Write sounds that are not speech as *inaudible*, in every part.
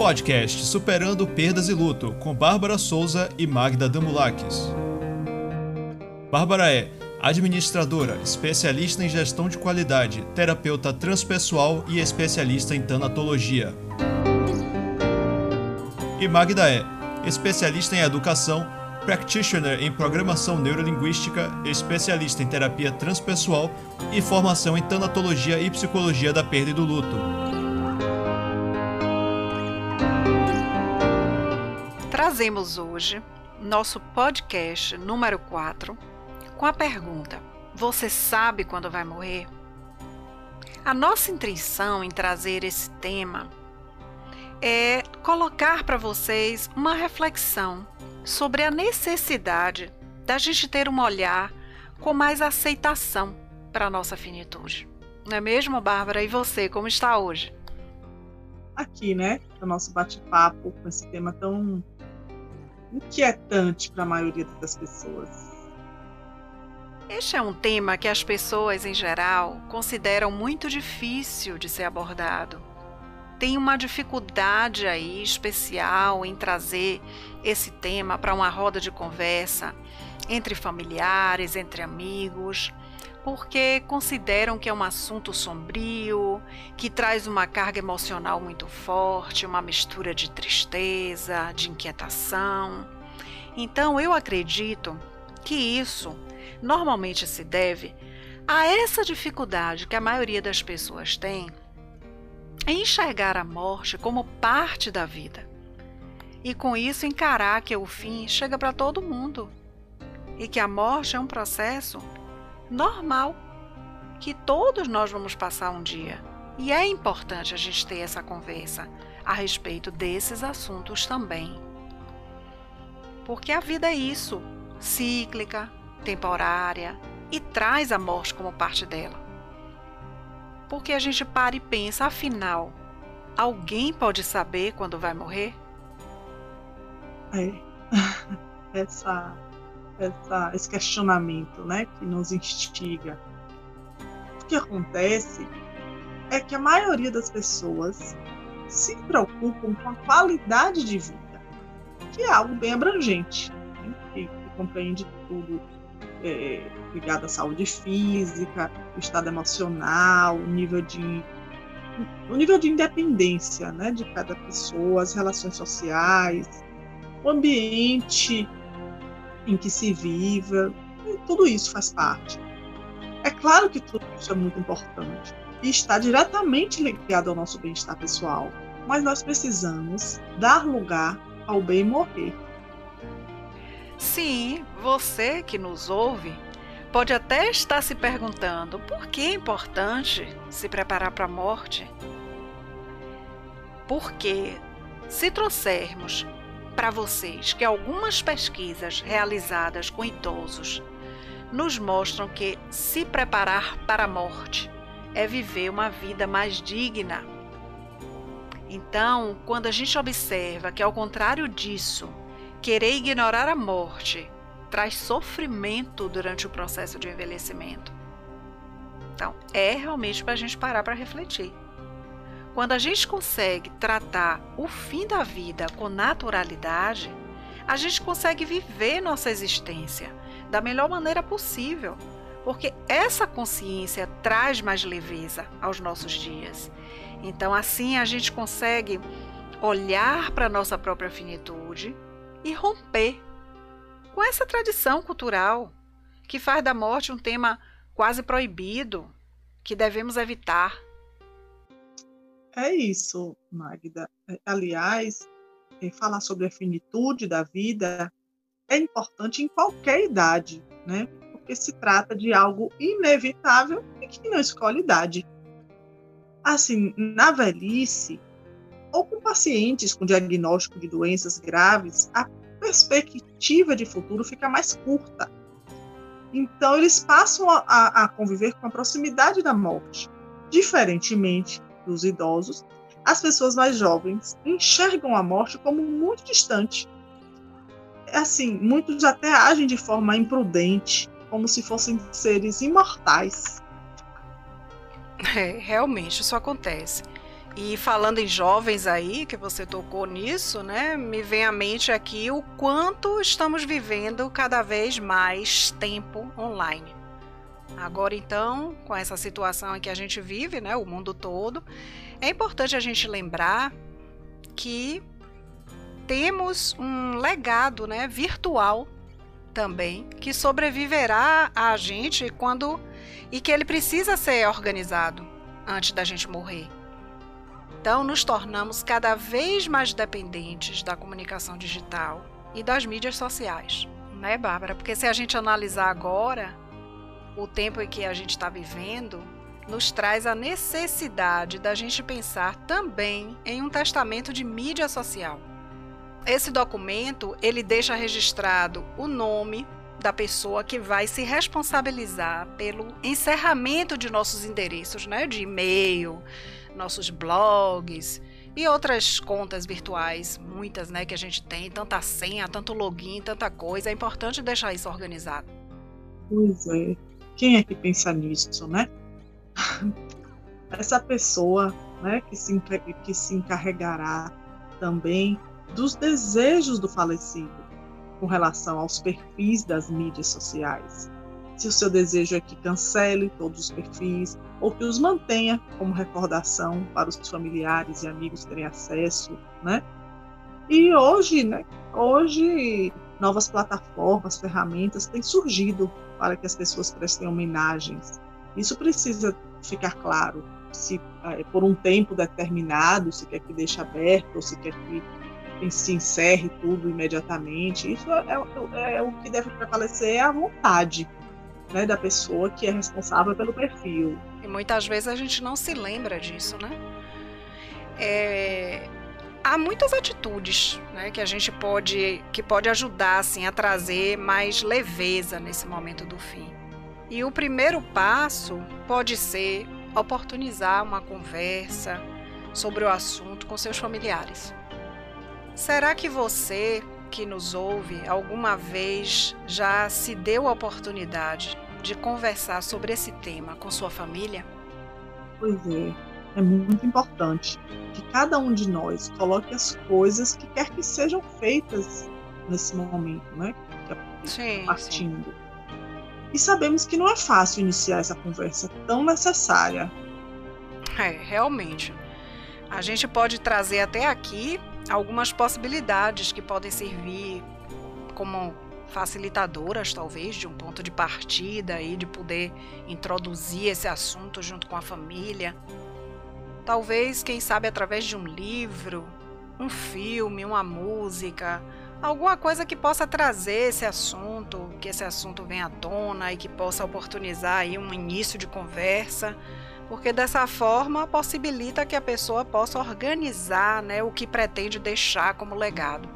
Podcast Superando Perdas e Luto, com Bárbara Souza e Magda Damulakis. Bárbara é administradora, especialista em gestão de qualidade, terapeuta transpessoal e especialista em tanatologia. E Magda é especialista em educação, practitioner em programação neurolinguística, especialista em terapia transpessoal e formação em tanatologia e psicologia da perda e do luto. Trazemos hoje nosso podcast número 4 com a pergunta: Você sabe quando vai morrer? A nossa intenção em trazer esse tema é colocar para vocês uma reflexão sobre a necessidade da gente ter um olhar com mais aceitação para a nossa finitude. Não é mesmo, Bárbara? E você, como está hoje? Aqui, né, no nosso bate-papo com esse tema tão inquietante para a maioria das pessoas. Este é um tema que as pessoas, em geral, consideram muito difícil de ser abordado. Tem uma dificuldade aí especial em trazer esse tema para uma roda de conversa entre familiares, entre amigos, porque consideram que é um assunto sombrio, que traz uma carga emocional muito forte, uma mistura de tristeza, de inquietação. Então eu acredito que isso normalmente se deve a essa dificuldade que a maioria das pessoas tem em enxergar a morte como parte da vida. E com isso encarar que o fim chega para todo mundo e que a morte é um processo normal que todos nós vamos passar um dia. E é importante a gente ter essa conversa a respeito desses assuntos também. Porque a vida é isso, cíclica, temporária e traz a morte como parte dela. Porque a gente para e pensa, afinal, alguém pode saber quando vai morrer? É. *laughs* Essa, essa, esse questionamento né, que nos instiga. O que acontece é que a maioria das pessoas se preocupam com a qualidade de vida, que é algo bem abrangente, né, que, que compreende tudo é, ligado à saúde física, o estado emocional, o nível de o nível de independência né, de cada pessoa, as relações sociais, o ambiente em que se viva, tudo isso faz parte. É claro que tudo isso é muito importante e está diretamente ligado ao nosso bem-estar pessoal, mas nós precisamos dar lugar ao bem morrer. Sim, você que nos ouve pode até estar se perguntando por que é importante se preparar para a morte. Porque, se trouxermos para vocês que algumas pesquisas realizadas com idosos nos mostram que se preparar para a morte é viver uma vida mais digna. Então, quando a gente observa que, ao contrário disso, Querer ignorar a morte traz sofrimento durante o processo de envelhecimento. Então, é realmente para a gente parar para refletir. Quando a gente consegue tratar o fim da vida com naturalidade, a gente consegue viver nossa existência da melhor maneira possível, porque essa consciência traz mais leveza aos nossos dias. Então, assim, a gente consegue olhar para a nossa própria finitude e romper com essa tradição cultural que faz da morte um tema quase proibido que devemos evitar. É isso, Magda. É, aliás, é, falar sobre a finitude da vida é importante em qualquer idade, né? Porque se trata de algo inevitável e que não escolhe idade. Assim, na velhice, ou com pacientes com diagnóstico de doenças graves, a perspectiva de futuro fica mais curta. Então, eles passam a, a conviver com a proximidade da morte. Diferentemente dos idosos, as pessoas mais jovens enxergam a morte como muito distante. É assim, muitos até agem de forma imprudente, como se fossem seres imortais. É, realmente isso acontece. E falando em jovens aí, que você tocou nisso, né? Me vem à mente aqui o quanto estamos vivendo cada vez mais tempo online. Agora então, com essa situação em que a gente vive, né, o mundo todo, é importante a gente lembrar que temos um legado, né, virtual também, que sobreviverá a gente quando e que ele precisa ser organizado antes da gente morrer. Então, nos tornamos cada vez mais dependentes da comunicação digital e das mídias sociais, né, Bárbara? Porque se a gente analisar agora o tempo em que a gente está vivendo, nos traz a necessidade da gente pensar também em um testamento de mídia social. Esse documento, ele deixa registrado o nome da pessoa que vai se responsabilizar pelo encerramento de nossos endereços, né, de e-mail, nossos blogs e outras contas virtuais, muitas, né, que a gente tem, tanta senha, tanto login, tanta coisa, é importante deixar isso organizado. Pois é. Quem é que pensa nisso, né? Essa pessoa, né, que se, que se encarregará também dos desejos do falecido com relação aos perfis das mídias sociais. Se o seu desejo é que cancele todos os perfis ou que os mantenha como recordação para os familiares e amigos terem acesso, né? E hoje, né? Hoje novas plataformas, ferramentas têm surgido para que as pessoas prestem homenagens. Isso precisa ficar claro. Se é, por um tempo determinado, se quer que deixe aberto ou se quer que se encerre tudo imediatamente. Isso é, é, é o que deve prevalecer é a vontade né, da pessoa que é responsável pelo perfil. E muitas vezes a gente não se lembra disso, né? É, há muitas atitudes né, que a gente pode que pode ajudar assim a trazer mais leveza nesse momento do fim. E o primeiro passo pode ser oportunizar uma conversa sobre o assunto com seus familiares. Será que você que nos ouve alguma vez já se deu a oportunidade de conversar sobre esse tema com sua família? Pois é, é muito importante que cada um de nós coloque as coisas que quer que sejam feitas nesse momento, né? Sim, partindo. Sim. E sabemos que não é fácil iniciar essa conversa tão necessária. É, realmente. A gente pode trazer até aqui algumas possibilidades que podem servir como facilitadoras, talvez, de um ponto de partida e de poder introduzir esse assunto junto com a família. Talvez, quem sabe, através de um livro, um filme, uma música, alguma coisa que possa trazer esse assunto, que esse assunto venha à tona e que possa oportunizar aí um início de conversa porque dessa forma possibilita que a pessoa possa organizar né, o que pretende deixar como legado.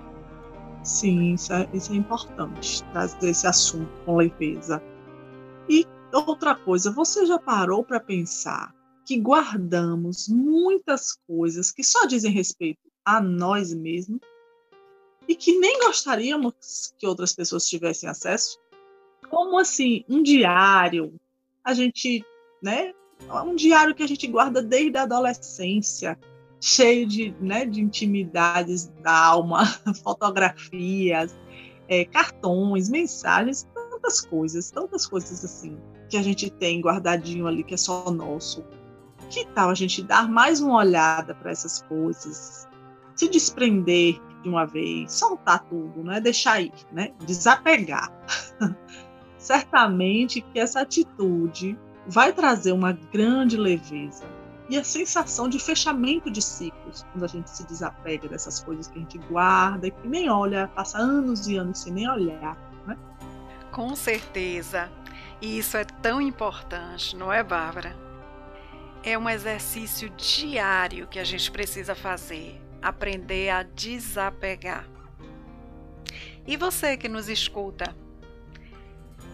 Sim, isso é, isso é importante, trazer esse assunto com leveza. E outra coisa, você já parou para pensar que guardamos muitas coisas que só dizem respeito a nós mesmos e que nem gostaríamos que outras pessoas tivessem acesso? Como assim, um diário? A gente, né, um diário que a gente guarda desde a adolescência, cheio de, né, de intimidades da alma, *laughs* fotografias, é, cartões, mensagens, tantas coisas, tantas coisas assim que a gente tem guardadinho ali que é só nosso. Que tal a gente dar mais uma olhada para essas coisas, se desprender de uma vez, soltar tudo, né? Deixar ir, né? Desapegar. *laughs* Certamente que essa atitude vai trazer uma grande leveza e a sensação de fechamento de ciclos, quando a gente se desapega dessas coisas que a gente guarda e que nem olha, passa anos e anos sem nem olhar. Né? Com certeza. E isso é tão importante, não é, Bárbara? É um exercício diário que a gente precisa fazer, aprender a desapegar. E você que nos escuta,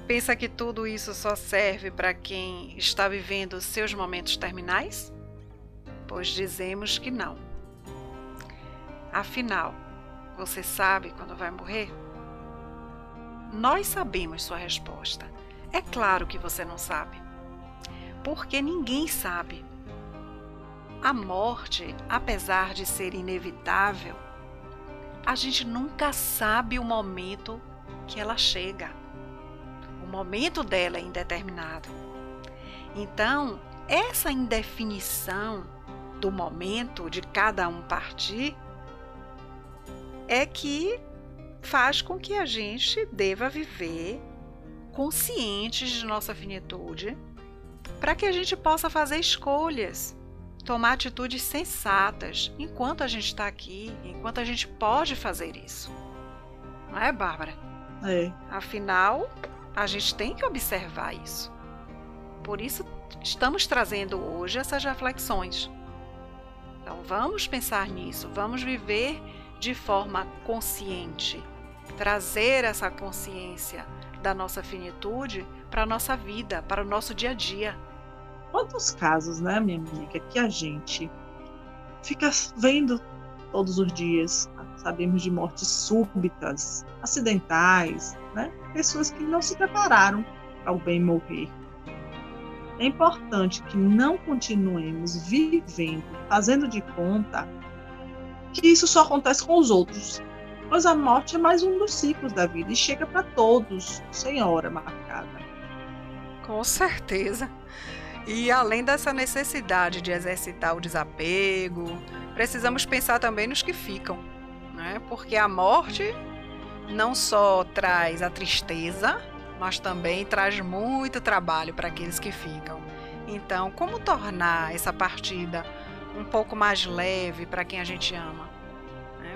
pensa que tudo isso só serve para quem está vivendo seus momentos terminais? Pois dizemos que não. Afinal, você sabe quando vai morrer? Nós sabemos sua resposta. É claro que você não sabe. Porque ninguém sabe. a morte, apesar de ser inevitável, a gente nunca sabe o momento que ela chega. O momento dela é indeterminado. Então, essa indefinição do momento de cada um partir é que faz com que a gente deva viver conscientes de nossa finitude, para que a gente possa fazer escolhas, tomar atitudes sensatas enquanto a gente está aqui, enquanto a gente pode fazer isso. Não é, Bárbara? É. Afinal, a gente tem que observar isso. Por isso, estamos trazendo hoje essas reflexões. Então, vamos pensar nisso, vamos viver de forma consciente, trazer essa consciência da nossa finitude para a nossa vida, para o nosso dia a dia. Quantos casos, né, minha amiga, que a gente fica vendo todos os dias? Sabemos de mortes súbitas, acidentais, né? Pessoas que não se prepararam para o bem morrer. É importante que não continuemos vivendo, fazendo de conta que isso só acontece com os outros, pois a morte é mais um dos ciclos da vida e chega para todos, sem hora marcada. Com certeza. E além dessa necessidade de exercitar o desapego, precisamos pensar também nos que ficam, né? porque a morte não só traz a tristeza, mas também traz muito trabalho para aqueles que ficam. Então, como tornar essa partida um pouco mais leve para quem a gente ama.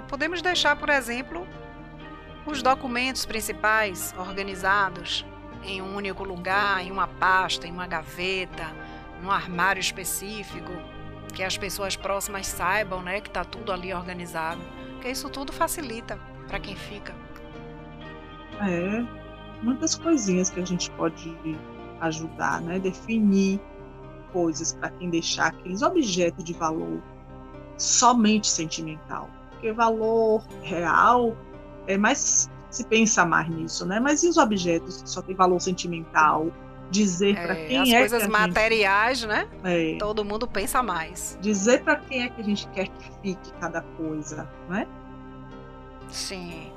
Podemos deixar, por exemplo, os documentos principais organizados em um único lugar, em uma pasta, em uma gaveta, num armário específico, que as pessoas próximas saibam, né, que está tudo ali organizado, que isso tudo facilita para quem fica. É, muitas coisinhas que a gente pode ajudar, né, definir coisas para quem deixar aqueles objetos de valor somente sentimental. Porque valor real é mais se pensa mais nisso, né? Mas e os objetos que só tem valor sentimental? Dizer para É, quem as é coisas que materiais, né? gente, é, Todo mundo pensa mais. dizer para quem é que a gente quer que fique cada coisa, né? Sim.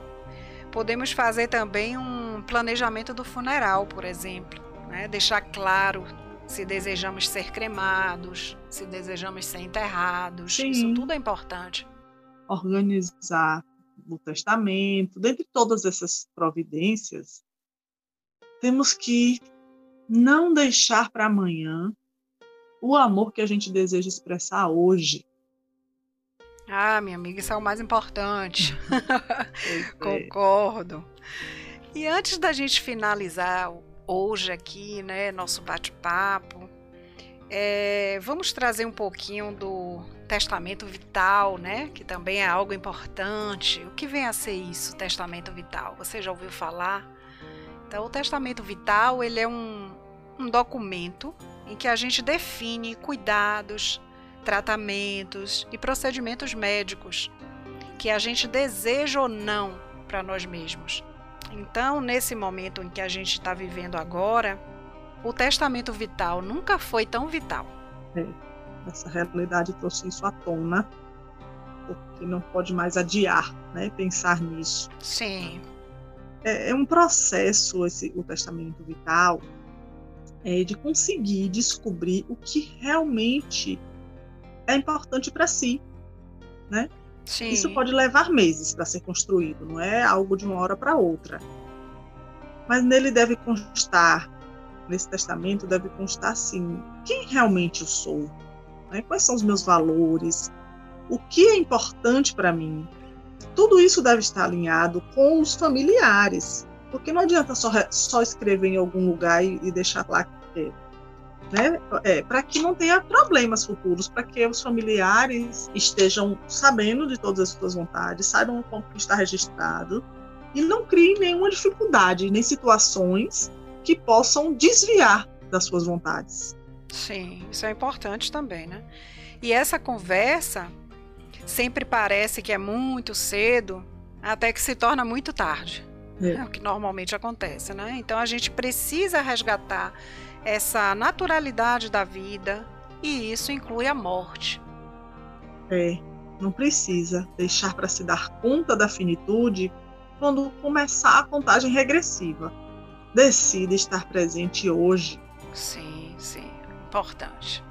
Podemos fazer também um planejamento do funeral, por exemplo. Né? Deixar claro se desejamos ser cremados, se desejamos ser enterrados. Sim. Isso tudo é importante. Organizar o testamento, dentre todas essas providências, temos que não deixar para amanhã o amor que a gente deseja expressar hoje. Ah, minha amiga, isso é o mais importante. *laughs* É, Concordo. E antes da gente finalizar hoje aqui, né, nosso bate-papo, é, vamos trazer um pouquinho do testamento vital, né, que também é algo importante. O que vem a ser isso, testamento vital? Você já ouviu falar? Então, o testamento vital ele é um, um documento em que a gente define cuidados, tratamentos e procedimentos médicos que a gente deseja ou não para nós mesmos. Então, nesse momento em que a gente está vivendo agora, o testamento vital nunca foi tão vital. Essa realidade trouxe isso à tona, porque não pode mais adiar, né? Pensar nisso. Sim, É, é um processo esse o testamento vital é, de conseguir descobrir o que realmente é importante para si. sim. Isso pode levar meses para ser construído, não é algo de uma hora para outra. Mas nele deve constar, nesse testamento deve constar assim, quem realmente eu sou, né? quais são os meus valores, o que é importante para mim. Tudo isso deve estar alinhado com os familiares, porque não adianta só, só escrever em algum lugar e, e deixar lá que. Né? É, para que não tenha problemas futuros, para que os familiares estejam sabendo de todas as suas vontades, saibam como está registrado e não criem nenhuma dificuldade, nem situações que possam desviar das suas vontades. Sim, isso é importante também, né? E essa conversa sempre parece que é muito cedo, até que se torna muito tarde. É. É o que normalmente acontece, né? Então a gente precisa resgatar essa naturalidade da vida e isso inclui a morte. É, não precisa deixar para se dar conta da finitude quando começar a contagem regressiva. Decida estar presente hoje. Sim, sim, importante.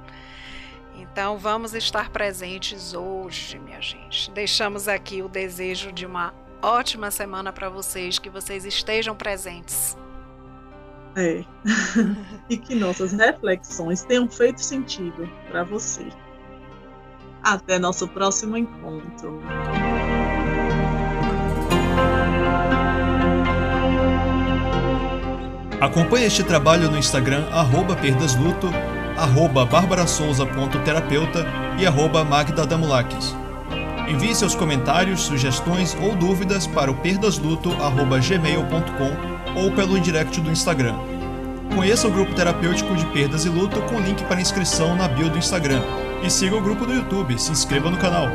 Então vamos estar presentes hoje, minha gente. Deixamos aqui o desejo de uma ótima semana para vocês, que vocês estejam presentes. É. *laughs* e que nossas reflexões tenham feito sentido para você. Até nosso próximo encontro. Acompanhe este trabalho no Instagram arroba perdasluto, arroba barbarasouza.terapeuta e arroba magdadamulakis. Envie seus comentários, sugestões ou dúvidas para o perdasluto.gmail.com ou pelo direct do Instagram. Conheça o grupo terapêutico de perdas e luto com link para inscrição na bio do Instagram. E siga o grupo do YouTube, se inscreva no canal.